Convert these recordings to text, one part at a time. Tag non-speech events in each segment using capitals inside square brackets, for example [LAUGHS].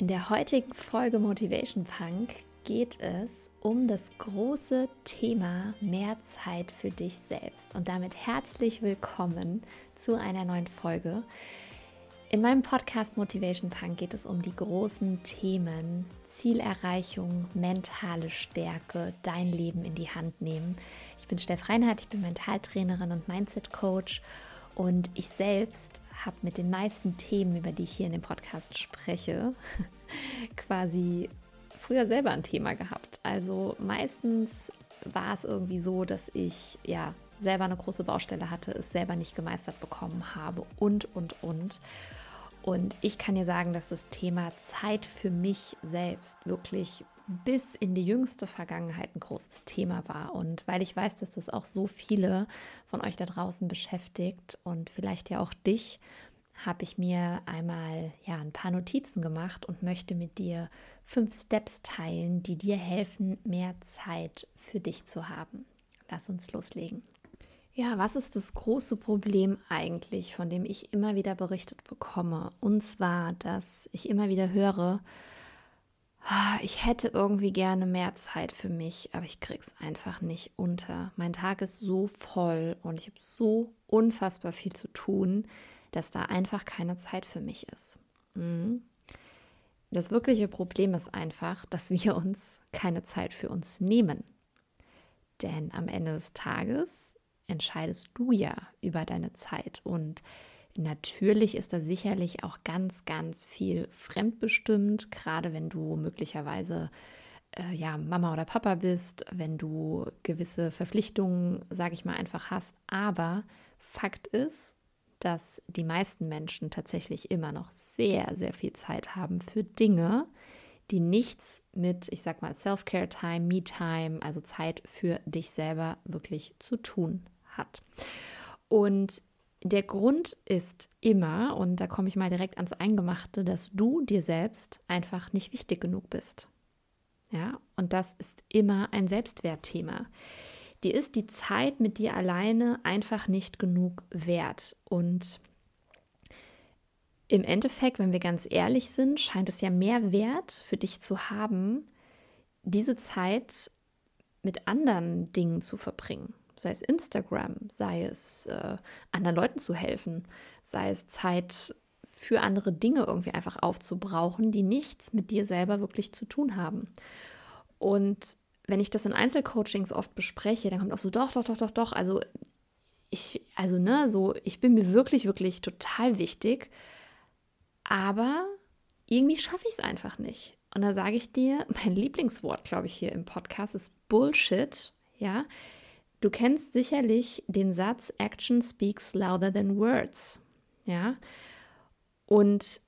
In der heutigen Folge Motivation Punk geht es um das große Thema mehr Zeit für dich selbst. Und damit herzlich willkommen zu einer neuen Folge. In meinem Podcast Motivation Punk geht es um die großen Themen Zielerreichung, mentale Stärke, dein Leben in die Hand nehmen. Ich bin Steff Reinhardt, ich bin Mentaltrainerin und Mindset Coach und ich selbst habe mit den meisten Themen, über die ich hier in dem Podcast spreche, [LAUGHS] quasi früher selber ein Thema gehabt. Also meistens war es irgendwie so, dass ich ja selber eine große Baustelle hatte, es selber nicht gemeistert bekommen habe und, und, und. Und ich kann dir sagen, dass das Thema Zeit für mich selbst wirklich bis in die jüngste Vergangenheit ein großes Thema war. Und weil ich weiß, dass das auch so viele von euch da draußen beschäftigt und vielleicht ja auch dich, habe ich mir einmal ja ein paar Notizen gemacht und möchte mit dir fünf Steps teilen, die dir helfen, mehr Zeit für dich zu haben. Lass uns loslegen. Ja, was ist das große Problem eigentlich, von dem ich immer wieder berichtet bekomme? Und zwar, dass ich immer wieder höre, ich hätte irgendwie gerne mehr Zeit für mich, aber ich krieg's einfach nicht unter. Mein Tag ist so voll und ich habe so unfassbar viel zu tun, dass da einfach keine Zeit für mich ist. Mhm. Das wirkliche Problem ist einfach, dass wir uns keine Zeit für uns nehmen. Denn am Ende des Tages entscheidest du ja über deine Zeit und Natürlich ist da sicherlich auch ganz, ganz viel fremdbestimmt, gerade wenn du möglicherweise äh, ja, Mama oder Papa bist, wenn du gewisse Verpflichtungen, sage ich mal, einfach hast. Aber Fakt ist, dass die meisten Menschen tatsächlich immer noch sehr, sehr viel Zeit haben für Dinge, die nichts mit, ich sag mal, Self-Care-Time, Me-Time, also Zeit für dich selber wirklich zu tun hat. Und der Grund ist immer, und da komme ich mal direkt ans Eingemachte, dass du dir selbst einfach nicht wichtig genug bist. Ja, und das ist immer ein Selbstwertthema. Dir ist die Zeit mit dir alleine einfach nicht genug wert. Und im Endeffekt, wenn wir ganz ehrlich sind, scheint es ja mehr Wert für dich zu haben, diese Zeit mit anderen Dingen zu verbringen sei es Instagram, sei es äh, anderen Leuten zu helfen, sei es Zeit für andere Dinge irgendwie einfach aufzubrauchen, die nichts mit dir selber wirklich zu tun haben. Und wenn ich das in Einzelcoachings oft bespreche, dann kommt auch so, doch, doch, doch, doch, doch. Also ich, also ne, so, ich bin mir wirklich, wirklich total wichtig, aber irgendwie schaffe ich es einfach nicht. Und da sage ich dir, [LAUGHS] mein Lieblingswort, glaube ich, hier im Podcast ist Bullshit. Ja, Du kennst sicherlich den Satz Action speaks louder than words. Ja? Und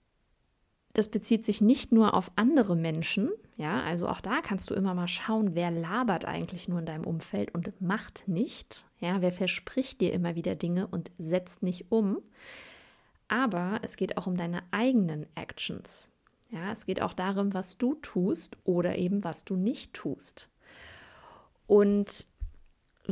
das bezieht sich nicht nur auf andere Menschen, ja, also auch da kannst du immer mal schauen, wer labert eigentlich nur in deinem Umfeld und macht nicht, ja, wer verspricht dir immer wieder Dinge und setzt nicht um. Aber es geht auch um deine eigenen Actions. Ja, es geht auch darum, was du tust oder eben was du nicht tust. Und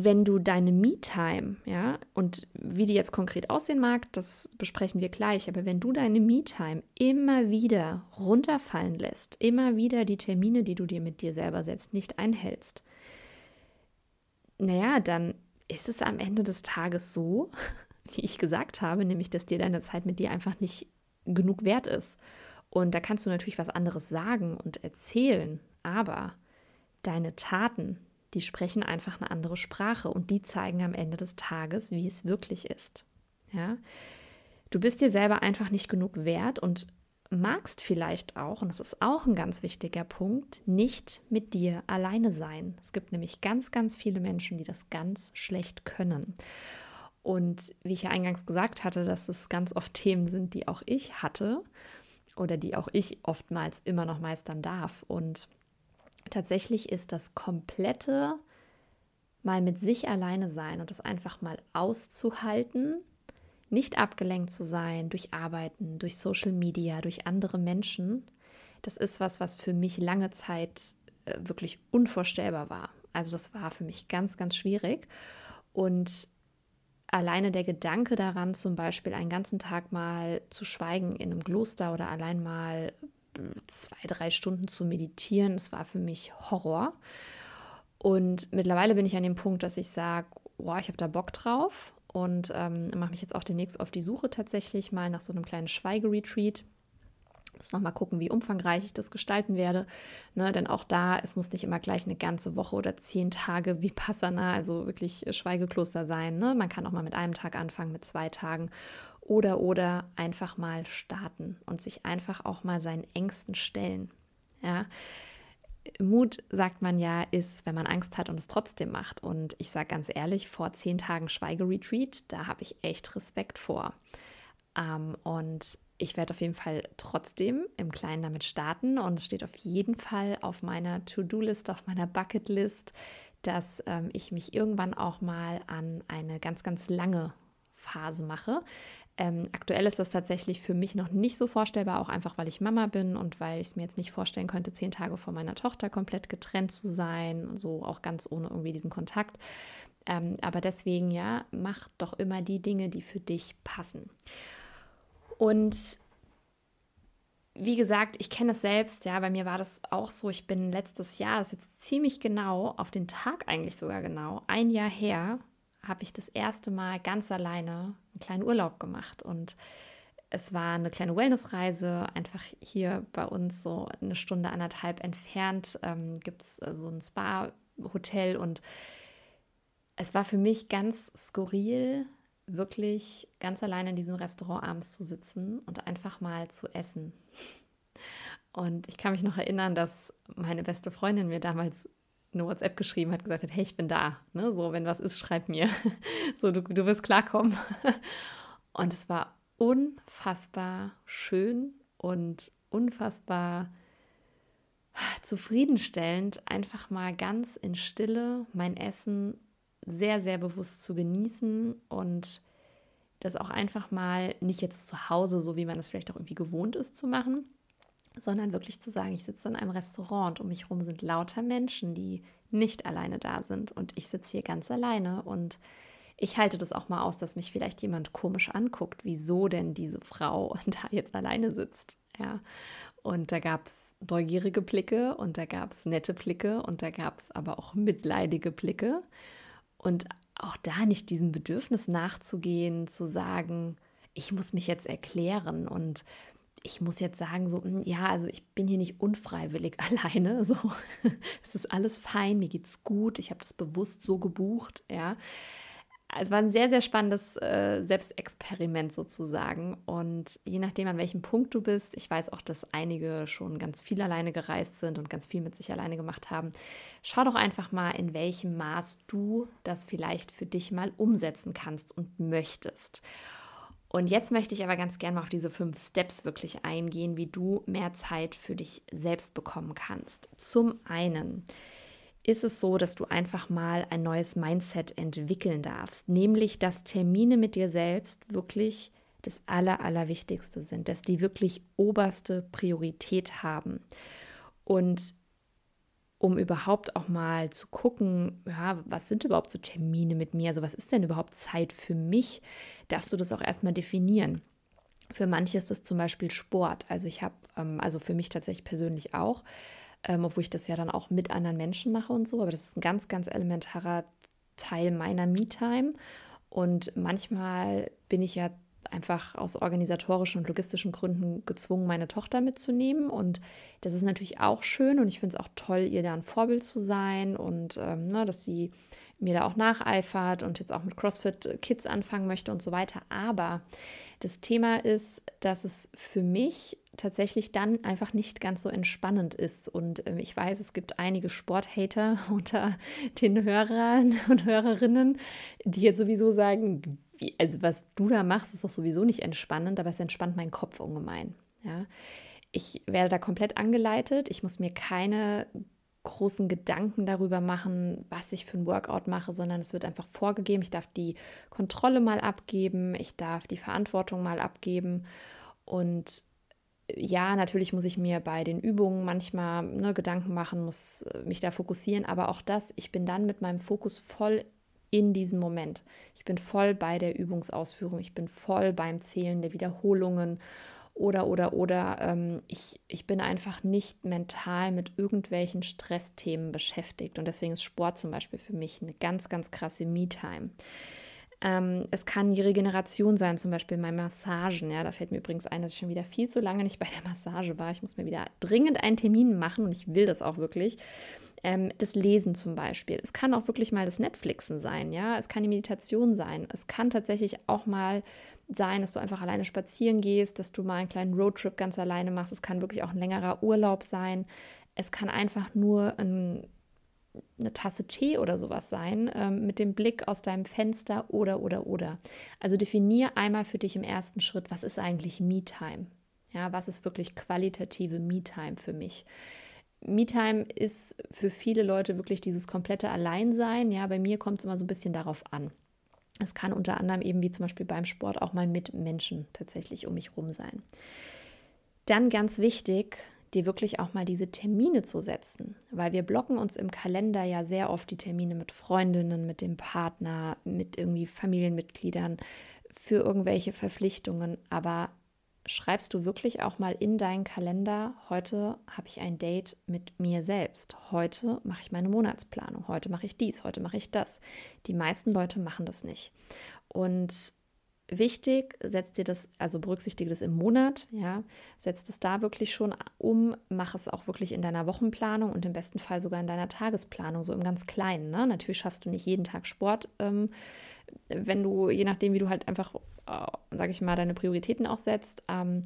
wenn du deine Me-Time, ja, und wie die jetzt konkret aussehen mag, das besprechen wir gleich, aber wenn du deine Me-Time immer wieder runterfallen lässt, immer wieder die Termine, die du dir mit dir selber setzt, nicht einhältst, naja, dann ist es am Ende des Tages so, [LAUGHS] wie ich gesagt habe, nämlich, dass dir deine Zeit mit dir einfach nicht genug wert ist. Und da kannst du natürlich was anderes sagen und erzählen, aber deine Taten, die sprechen einfach eine andere Sprache und die zeigen am Ende des Tages, wie es wirklich ist. Ja? Du bist dir selber einfach nicht genug wert und magst vielleicht auch, und das ist auch ein ganz wichtiger Punkt, nicht mit dir alleine sein. Es gibt nämlich ganz, ganz viele Menschen, die das ganz schlecht können. Und wie ich ja eingangs gesagt hatte, dass es ganz oft Themen sind, die auch ich hatte oder die auch ich oftmals immer noch meistern darf. Und tatsächlich ist das komplette mal mit sich alleine sein und das einfach mal auszuhalten, nicht abgelenkt zu sein durch Arbeiten, durch Social Media, durch andere Menschen, das ist was, was für mich lange Zeit äh, wirklich unvorstellbar war. Also das war für mich ganz, ganz schwierig. Und alleine der Gedanke daran, zum Beispiel einen ganzen Tag mal zu schweigen in einem Kloster oder allein mal zwei, drei Stunden zu meditieren. Das war für mich Horror. Und mittlerweile bin ich an dem Punkt, dass ich sage, boah, ich habe da Bock drauf und ähm, mache mich jetzt auch demnächst auf die Suche tatsächlich mal nach so einem kleinen Schweigeretreat. Muss noch mal gucken, wie umfangreich ich das gestalten werde. Ne, denn auch da, es muss nicht immer gleich eine ganze Woche oder zehn Tage wie Passana, also wirklich Schweigekloster sein. Ne? Man kann auch mal mit einem Tag anfangen, mit zwei Tagen oder oder einfach mal starten und sich einfach auch mal seinen Ängsten stellen. Ja, Mut, sagt man ja, ist, wenn man Angst hat und es trotzdem macht. Und ich sage ganz ehrlich, vor zehn Tagen Schweigeretreat, da habe ich echt Respekt vor. Ähm, und ich werde auf jeden Fall trotzdem im Kleinen damit starten. Und es steht auf jeden Fall auf meiner To-Do-List, auf meiner Bucket-List, dass ähm, ich mich irgendwann auch mal an eine ganz, ganz lange Phase mache. Ähm, aktuell ist das tatsächlich für mich noch nicht so vorstellbar, auch einfach weil ich Mama bin und weil ich es mir jetzt nicht vorstellen könnte, zehn Tage vor meiner Tochter komplett getrennt zu sein, so auch ganz ohne irgendwie diesen Kontakt. Ähm, aber deswegen, ja, mach doch immer die Dinge, die für dich passen. Und wie gesagt, ich kenne das selbst, ja, bei mir war das auch so. Ich bin letztes Jahr, das ist jetzt ziemlich genau, auf den Tag eigentlich sogar genau, ein Jahr her, habe ich das erste Mal ganz alleine einen kleinen Urlaub gemacht. Und es war eine kleine Wellnessreise, einfach hier bei uns so eine Stunde, anderthalb entfernt ähm, gibt es äh, so ein Spa-Hotel. Und es war für mich ganz skurril, wirklich ganz alleine in diesem Restaurant abends zu sitzen und einfach mal zu essen. Und ich kann mich noch erinnern, dass meine beste Freundin mir damals eine WhatsApp geschrieben hat, gesagt hat, hey, ich bin da. Ne? So, wenn was ist, schreib mir. [LAUGHS] so, du, du wirst klarkommen. [LAUGHS] Und es war unfassbar schön und unfassbar zufriedenstellend, einfach mal ganz in Stille mein Essen sehr, sehr bewusst zu genießen und das auch einfach mal nicht jetzt zu Hause, so wie man es vielleicht auch irgendwie gewohnt ist, zu machen, sondern wirklich zu sagen, ich sitze in einem Restaurant, um mich herum sind lauter Menschen, die nicht alleine da sind und ich sitze hier ganz alleine und ich halte das auch mal aus, dass mich vielleicht jemand komisch anguckt, wieso denn diese Frau [LAUGHS] da jetzt alleine sitzt. Ja. Und da gab es neugierige Blicke und da gab es nette Blicke und da gab es aber auch mitleidige Blicke. Und auch da nicht diesem Bedürfnis nachzugehen, zu sagen, ich muss mich jetzt erklären und ich muss jetzt sagen, so, hm, ja, also ich bin hier nicht unfreiwillig [LAUGHS] alleine. So, [LAUGHS] es ist alles fein, mir geht's gut, ich habe das bewusst so gebucht, ja. Es war ein sehr, sehr spannendes äh, Selbstexperiment sozusagen. Und je nachdem, an welchem Punkt du bist, ich weiß auch, dass einige schon ganz viel alleine gereist sind und ganz viel mit sich alleine gemacht haben. Schau doch einfach mal, in welchem Maß du das vielleicht für dich mal umsetzen kannst und möchtest. Und jetzt möchte ich aber ganz gerne mal auf diese fünf Steps wirklich eingehen, wie du mehr Zeit für dich selbst bekommen kannst. Zum einen ist es so, dass du einfach mal ein neues Mindset entwickeln darfst, nämlich dass Termine mit dir selbst wirklich das Aller, Allerwichtigste sind, dass die wirklich oberste Priorität haben. Und um überhaupt auch mal zu gucken, ja, was sind überhaupt so Termine mit mir? Also was ist denn überhaupt Zeit für mich? Darfst du das auch erstmal definieren. Für manche ist es zum Beispiel Sport. Also ich habe, ähm, also für mich tatsächlich persönlich auch, ähm, obwohl ich das ja dann auch mit anderen Menschen mache und so, aber das ist ein ganz, ganz elementarer Teil meiner Me-Time. Und manchmal bin ich ja einfach aus organisatorischen und logistischen Gründen gezwungen, meine Tochter mitzunehmen. Und das ist natürlich auch schön und ich finde es auch toll, ihr da ein Vorbild zu sein und ähm, ne, dass sie mir da auch nacheifert und jetzt auch mit CrossFit Kids anfangen möchte und so weiter. Aber das Thema ist, dass es für mich tatsächlich dann einfach nicht ganz so entspannend ist. Und äh, ich weiß, es gibt einige Sporthater [LAUGHS] unter den Hörern und Hörerinnen, die jetzt sowieso sagen, also was du da machst, ist doch sowieso nicht entspannend, aber es entspannt meinen Kopf ungemein. Ja. Ich werde da komplett angeleitet. Ich muss mir keine großen Gedanken darüber machen, was ich für ein Workout mache, sondern es wird einfach vorgegeben. Ich darf die Kontrolle mal abgeben, ich darf die Verantwortung mal abgeben. Und ja, natürlich muss ich mir bei den Übungen manchmal ne, Gedanken machen, muss äh, mich da fokussieren, aber auch das, ich bin dann mit meinem Fokus voll in diesem Moment. Ich bin voll bei der Übungsausführung, ich bin voll beim Zählen der Wiederholungen Oder, oder, oder ähm, ich, ich bin einfach nicht mental mit irgendwelchen Stressthemen beschäftigt. Und deswegen ist Sport zum Beispiel für mich eine ganz, ganz krasse Me-Time. Ähm, es kann die Regeneration sein, zum Beispiel bei Massagen. Ja, da fällt mir übrigens ein, dass ich schon wieder viel zu lange nicht bei der Massage war. Ich muss mir wieder dringend einen Termin machen und ich will das auch wirklich. Ähm, das Lesen zum Beispiel. Es kann auch wirklich mal das Netflixen sein, ja. Es kann die Meditation sein. Es kann tatsächlich auch mal sein, dass du einfach alleine spazieren gehst, dass du mal einen kleinen Roadtrip ganz alleine machst. Es kann wirklich auch ein längerer Urlaub sein. Es kann einfach nur ein eine Tasse Tee oder sowas sein, ähm, mit dem Blick aus deinem Fenster oder, oder, oder. Also definier einmal für dich im ersten Schritt, was ist eigentlich Me-Time? Ja, was ist wirklich qualitative Me-Time für mich? Me-Time ist für viele Leute wirklich dieses komplette Alleinsein. Ja, bei mir kommt es immer so ein bisschen darauf an. Es kann unter anderem eben wie zum Beispiel beim Sport auch mal mit Menschen tatsächlich um mich rum sein. Dann ganz wichtig, dir wirklich auch mal diese Termine zu setzen, weil wir blocken uns im Kalender ja sehr oft die Termine mit Freundinnen, mit dem Partner, mit irgendwie Familienmitgliedern für irgendwelche Verpflichtungen, aber schreibst du wirklich auch mal in deinen Kalender, heute habe ich ein Date mit mir selbst, heute mache ich meine Monatsplanung, heute mache ich dies, heute mache ich das. Die meisten Leute machen das nicht. Und wichtig, setzt dir das, also berücksichtige das im Monat, ja, setzt es da wirklich schon um, mach es auch wirklich in deiner Wochenplanung und im besten Fall sogar in deiner Tagesplanung, so im ganz Kleinen. Ne? Natürlich schaffst du nicht jeden Tag Sport, ähm, wenn du, je nachdem, wie du halt einfach, äh, sage ich mal, deine Prioritäten auch setzt. Ähm,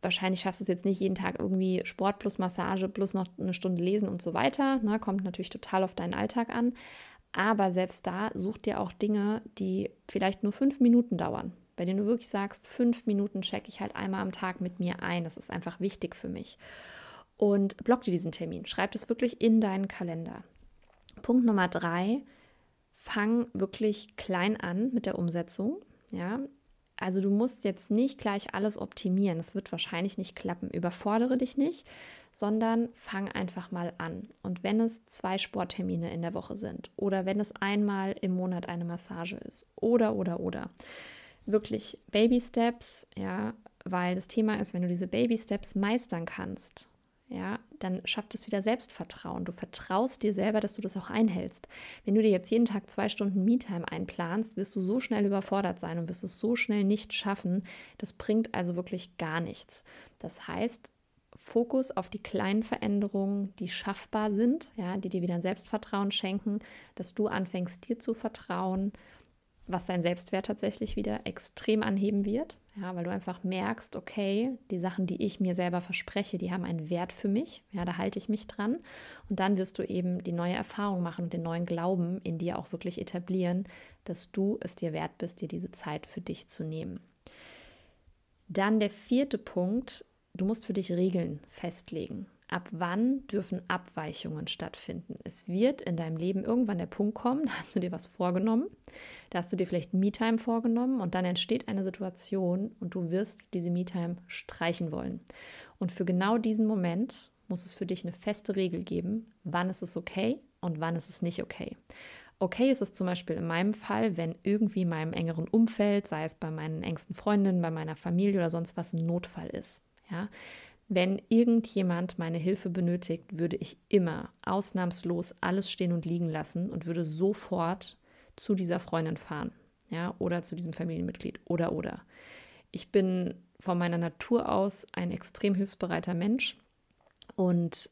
wahrscheinlich schaffst du es jetzt nicht jeden Tag irgendwie Sport plus Massage plus noch eine Stunde lesen und so weiter. Ne? Kommt natürlich total auf deinen Alltag an. Aber selbst da such dir auch Dinge, die vielleicht nur fünf Minuten dauern, bei denen du wirklich sagst, fünf Minuten checke ich halt einmal am Tag mit mir ein. Das ist einfach wichtig für mich. Und block dir diesen Termin. Schreib das wirklich in deinen Kalender. Punkt Nummer drei, fang wirklich klein an mit der Umsetzung. Ja, also du musst jetzt nicht gleich alles optimieren. Das wird wahrscheinlich nicht klappen. Überfordere dich nicht, sondern fang einfach mal an. Und wenn es zwei Sporttermine in der Woche sind oder wenn es einmal im Monat eine Massage ist oder, oder, oder, wirklich Baby Steps, ja, weil das Thema ist, wenn du diese Baby Steps meistern kannst, ja, dann schafft es wieder Selbstvertrauen. Du vertraust dir selber, dass du das auch einhältst. Wenn du dir jetzt jeden Tag zwei Stunden Me-Time einplanst, wirst du so schnell überfordert sein und wirst es so schnell nicht schaffen. Das bringt also wirklich gar nichts. Das heißt, Fokus auf die kleinen Veränderungen, die schaffbar sind, ja, die dir wieder ein Selbstvertrauen schenken, dass du anfängst, dir zu vertrauen, was dein Selbstwert tatsächlich wieder extrem anheben wird, ja, weil du einfach merkst, okay, die Sachen, die ich mir selber verspreche, die haben einen Wert für mich, ja, da halte ich mich dran und dann wirst du eben die neue Erfahrung machen und den neuen Glauben in dir auch wirklich etablieren, dass du es dir wert bist, dir diese Zeit für dich zu nehmen. Dann der vierte Punkt Du musst für dich Regeln festlegen. Ab wann dürfen Abweichungen stattfinden? Es wird in deinem Leben irgendwann der Punkt kommen, da hast du dir was vorgenommen, da hast du dir vielleicht Me-Time vorgenommen und dann entsteht eine Situation und du wirst diese Me-Time streichen wollen. Und für genau diesen Moment muss es für dich eine feste Regel geben, wann ist es okay und wann ist es nicht okay. Okay ist es zum Beispiel in meinem Fall, wenn irgendwie in meinem engeren Umfeld, sei es bei meinen engsten Freundinnen, bei meiner Familie oder sonst was, ein Notfall ist. Ja? Wenn irgendjemand meine Hilfe benötigt, würde ich immer ausnahmslos alles stehen und liegen lassen und würde sofort zu dieser Freundin fahren, ja, oder zu diesem Familienmitglied oder oder. Ich bin von meiner Natur aus ein extrem hilfsbereiter Mensch und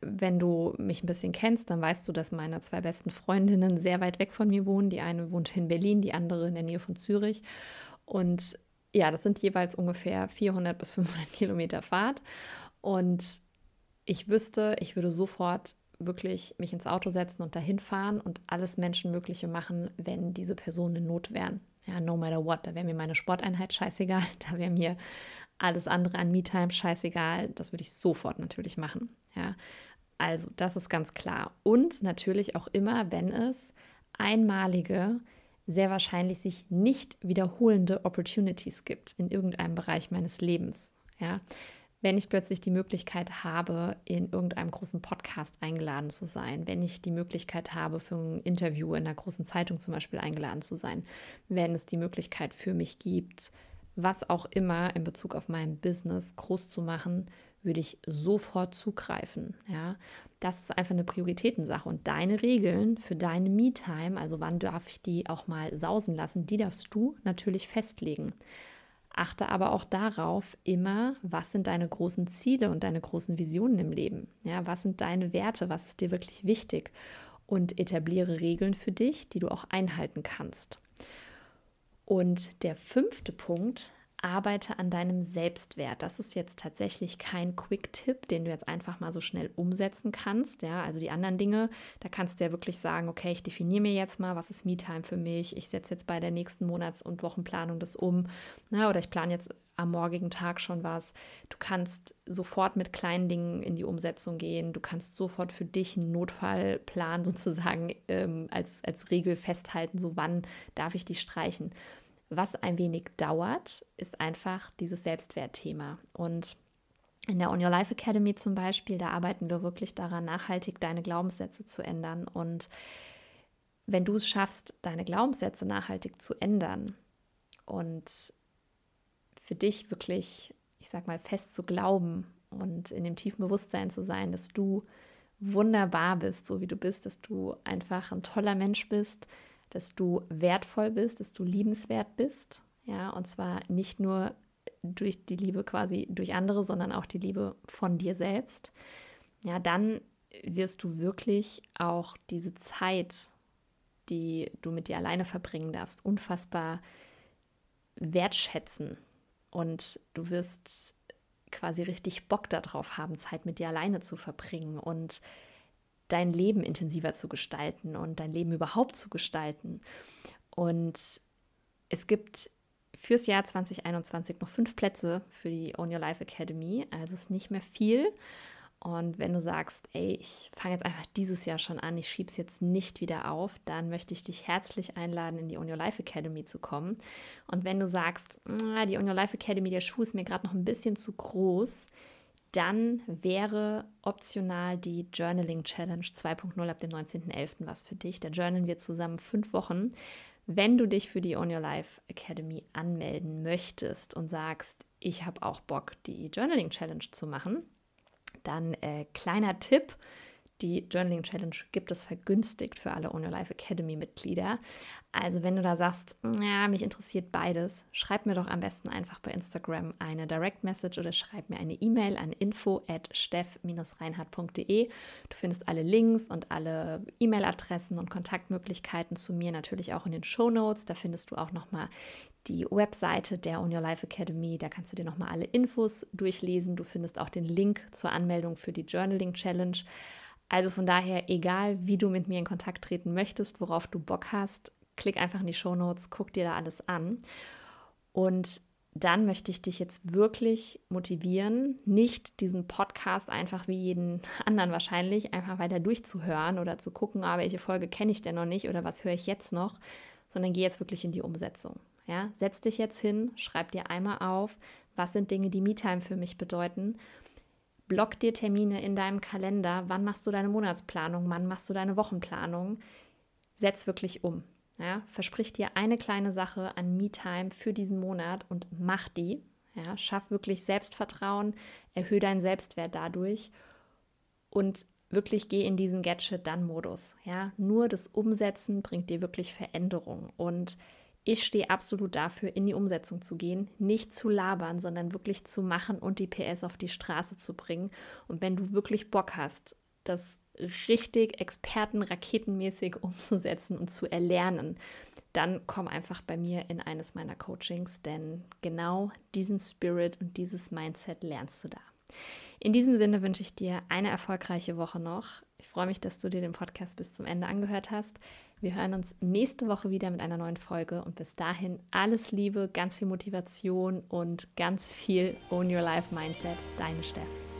wenn du mich ein bisschen kennst, dann weißt du, dass meine zwei besten Freundinnen sehr weit weg von mir wohnen. Die eine wohnt in Berlin, die andere in der Nähe von Zürich. Und ja, das sind jeweils ungefähr 400 bis 500 [LAUGHS] Kilometer Fahrt. Und ich wüsste, ich würde sofort wirklich mich ins Auto setzen und dahin fahren und alles Menschenmögliche machen, wenn diese Personen in Not wären. Ja, no matter what. Da wäre mir meine Sporteinheit scheißegal. [LAUGHS] Da wäre mir alles andere an Me-Time scheißegal. Das würde ich sofort natürlich machen. Ja, also das ist ganz klar. Und natürlich auch immer, wenn es einmalige sehr wahrscheinlich sich nicht wiederholende Opportunities gibt in irgendeinem Bereich meines Lebens. Ja? Wenn ich plötzlich die Möglichkeit habe, in irgendeinem großen Podcast eingeladen zu sein, wenn ich die Möglichkeit habe, für ein Interview in einer großen Zeitung zum Beispiel eingeladen zu sein, wenn es die Möglichkeit für mich gibt, was auch immer in Bezug auf mein Business groß zu machen, würde ich sofort zugreifen. Ja, das ist einfach eine Prioritätensache und deine Regeln für deine Me-Time, also wann darf ich die auch mal sausen lassen, die darfst du natürlich festlegen. Achte aber auch darauf immer, was sind deine großen Ziele und deine großen Visionen im Leben? Ja, was sind deine Werte? Was ist dir wirklich wichtig? Und etabliere Regeln für dich, die du auch einhalten kannst. Und der fünfte Punkt, arbeite an deinem Selbstwert. Das ist jetzt tatsächlich kein Quick-Tipp, den du jetzt einfach mal so schnell umsetzen kannst. Ja, also die anderen Dinge, da kannst du ja wirklich sagen, okay, ich definiere mir jetzt mal, was ist Me-Time für mich. Ich setze jetzt bei der nächsten Monats- und Wochenplanung das um. Na, oder ich plane jetzt am morgigen Tag schon was. Du kannst sofort mit kleinen Dingen in die Umsetzung gehen. Du kannst sofort für dich einen Notfallplan [LAUGHS] sozusagen ähm, als, als Regel festhalten, so wann darf ich die streichen. Was ein wenig dauert, ist einfach dieses Selbstwertthema. Und in der On Your Life Academy zum Beispiel, da arbeiten wir wirklich daran, nachhaltig deine Glaubenssätze zu ändern. Und wenn du es schaffst, deine Glaubenssätze nachhaltig zu ändern und für dich wirklich, ich sag mal, fest zu glauben und in dem tiefen Bewusstsein zu sein, dass du wunderbar bist, so wie du bist, dass du einfach ein toller Mensch bist, dass du wertvoll bist, dass du liebenswert bist. Ja, und zwar nicht nur durch die Liebe quasi durch andere, sondern auch die Liebe von dir selbst. Ja, dann wirst du wirklich auch diese Zeit, die du mit dir alleine verbringen darfst, unfassbar wertschätzen. Und du wirst quasi richtig Bock darauf haben, Zeit mit dir alleine zu verbringen und dein Leben intensiver zu gestalten und dein Leben überhaupt zu gestalten. Und es gibt fürs Jahr 2021 noch fünf Plätze für die Own Your Life Academy. Also es ist nicht mehr viel. Und wenn du sagst, ey, ich fange jetzt einfach dieses Jahr schon an, ich schiebe es jetzt nicht wieder auf, dann möchte ich dich herzlich einladen, in die On Your Life Academy zu kommen. Und wenn du sagst, ah, die On Your Life Academy, der Schuh ist mir gerade noch ein bisschen zu groß, dann wäre optional die Journaling Challenge 2.0 ab dem 19.11. was für dich. Da journalen wir zusammen fünf Wochen. Wenn du dich für die On Your Life Academy anmelden möchtest und sagst, ich habe auch Bock, die Journaling Challenge zu machen, dann äh, kleiner Tipp, die Journaling Challenge gibt es vergünstigt für alle Ohne Life Academy Mitglieder. Also wenn du da sagst, ja, mich interessiert beides, schreib mir doch am besten einfach bei Instagram eine Direct Message oder schreib mir eine E-Mail an info at steff-reinhardt.de. Du findest alle Links und alle E-Mail-Adressen und Kontaktmöglichkeiten zu mir natürlich auch in den Show Notes. Da findest du auch nochmal die Webseite der On Your Life Academy. Da kannst du dir nochmal alle Infos durchlesen. Du findest auch den Link zur Anmeldung für die Journaling Challenge. Also von daher, egal wie du mit mir in Kontakt treten möchtest, worauf du Bock hast, klick einfach in die Show Notes, guck dir da alles an. Und dann möchte ich dich jetzt wirklich motivieren, nicht diesen Podcast einfach wie jeden [LAUGHS] anderen wahrscheinlich einfach weiter durchzuhören oder zu gucken, ah, welche Folge kenne ich denn noch nicht oder was höre ich jetzt noch, sondern geh jetzt wirklich in die Umsetzung. Ja, setz dich jetzt hin, schreib dir einmal auf, was sind Dinge, die MeTime für mich bedeuten Block dir Termine in deinem Kalender. Wann machst du deine Monatsplanung? Wann machst du deine Wochenplanung? Setz wirklich um. Ja? Versprich dir eine kleine Sache an Me-Time für diesen Monat und mach die. Ja? Schaff wirklich Selbstvertrauen, erhöhe deinen Selbstwert dadurch und wirklich geh in diesen Get-Shit-Done-Modus. Ja? Nur das Umsetzen bringt dir wirklich Veränderung und ich stehe absolut dafür, in die Umsetzung zu gehen, nicht zu labern, sondern wirklich zu machen und die PS auf die Straße zu bringen. Und wenn du wirklich Bock hast, das richtig expertenraketenmäßig [LAUGHS] umzusetzen und zu erlernen, dann komm einfach bei mir in eines meiner Coachings, denn genau diesen Spirit und dieses Mindset lernst du da. In diesem Sinne wünsche ich dir eine erfolgreiche Woche noch. Ich freue mich, dass du dir den Podcast bis zum Ende angehört hast. Wir hören uns nächste Woche wieder mit einer neuen Folge und bis dahin alles Liebe, ganz viel Motivation und ganz viel Own Your Life Mindset. Deine Steff.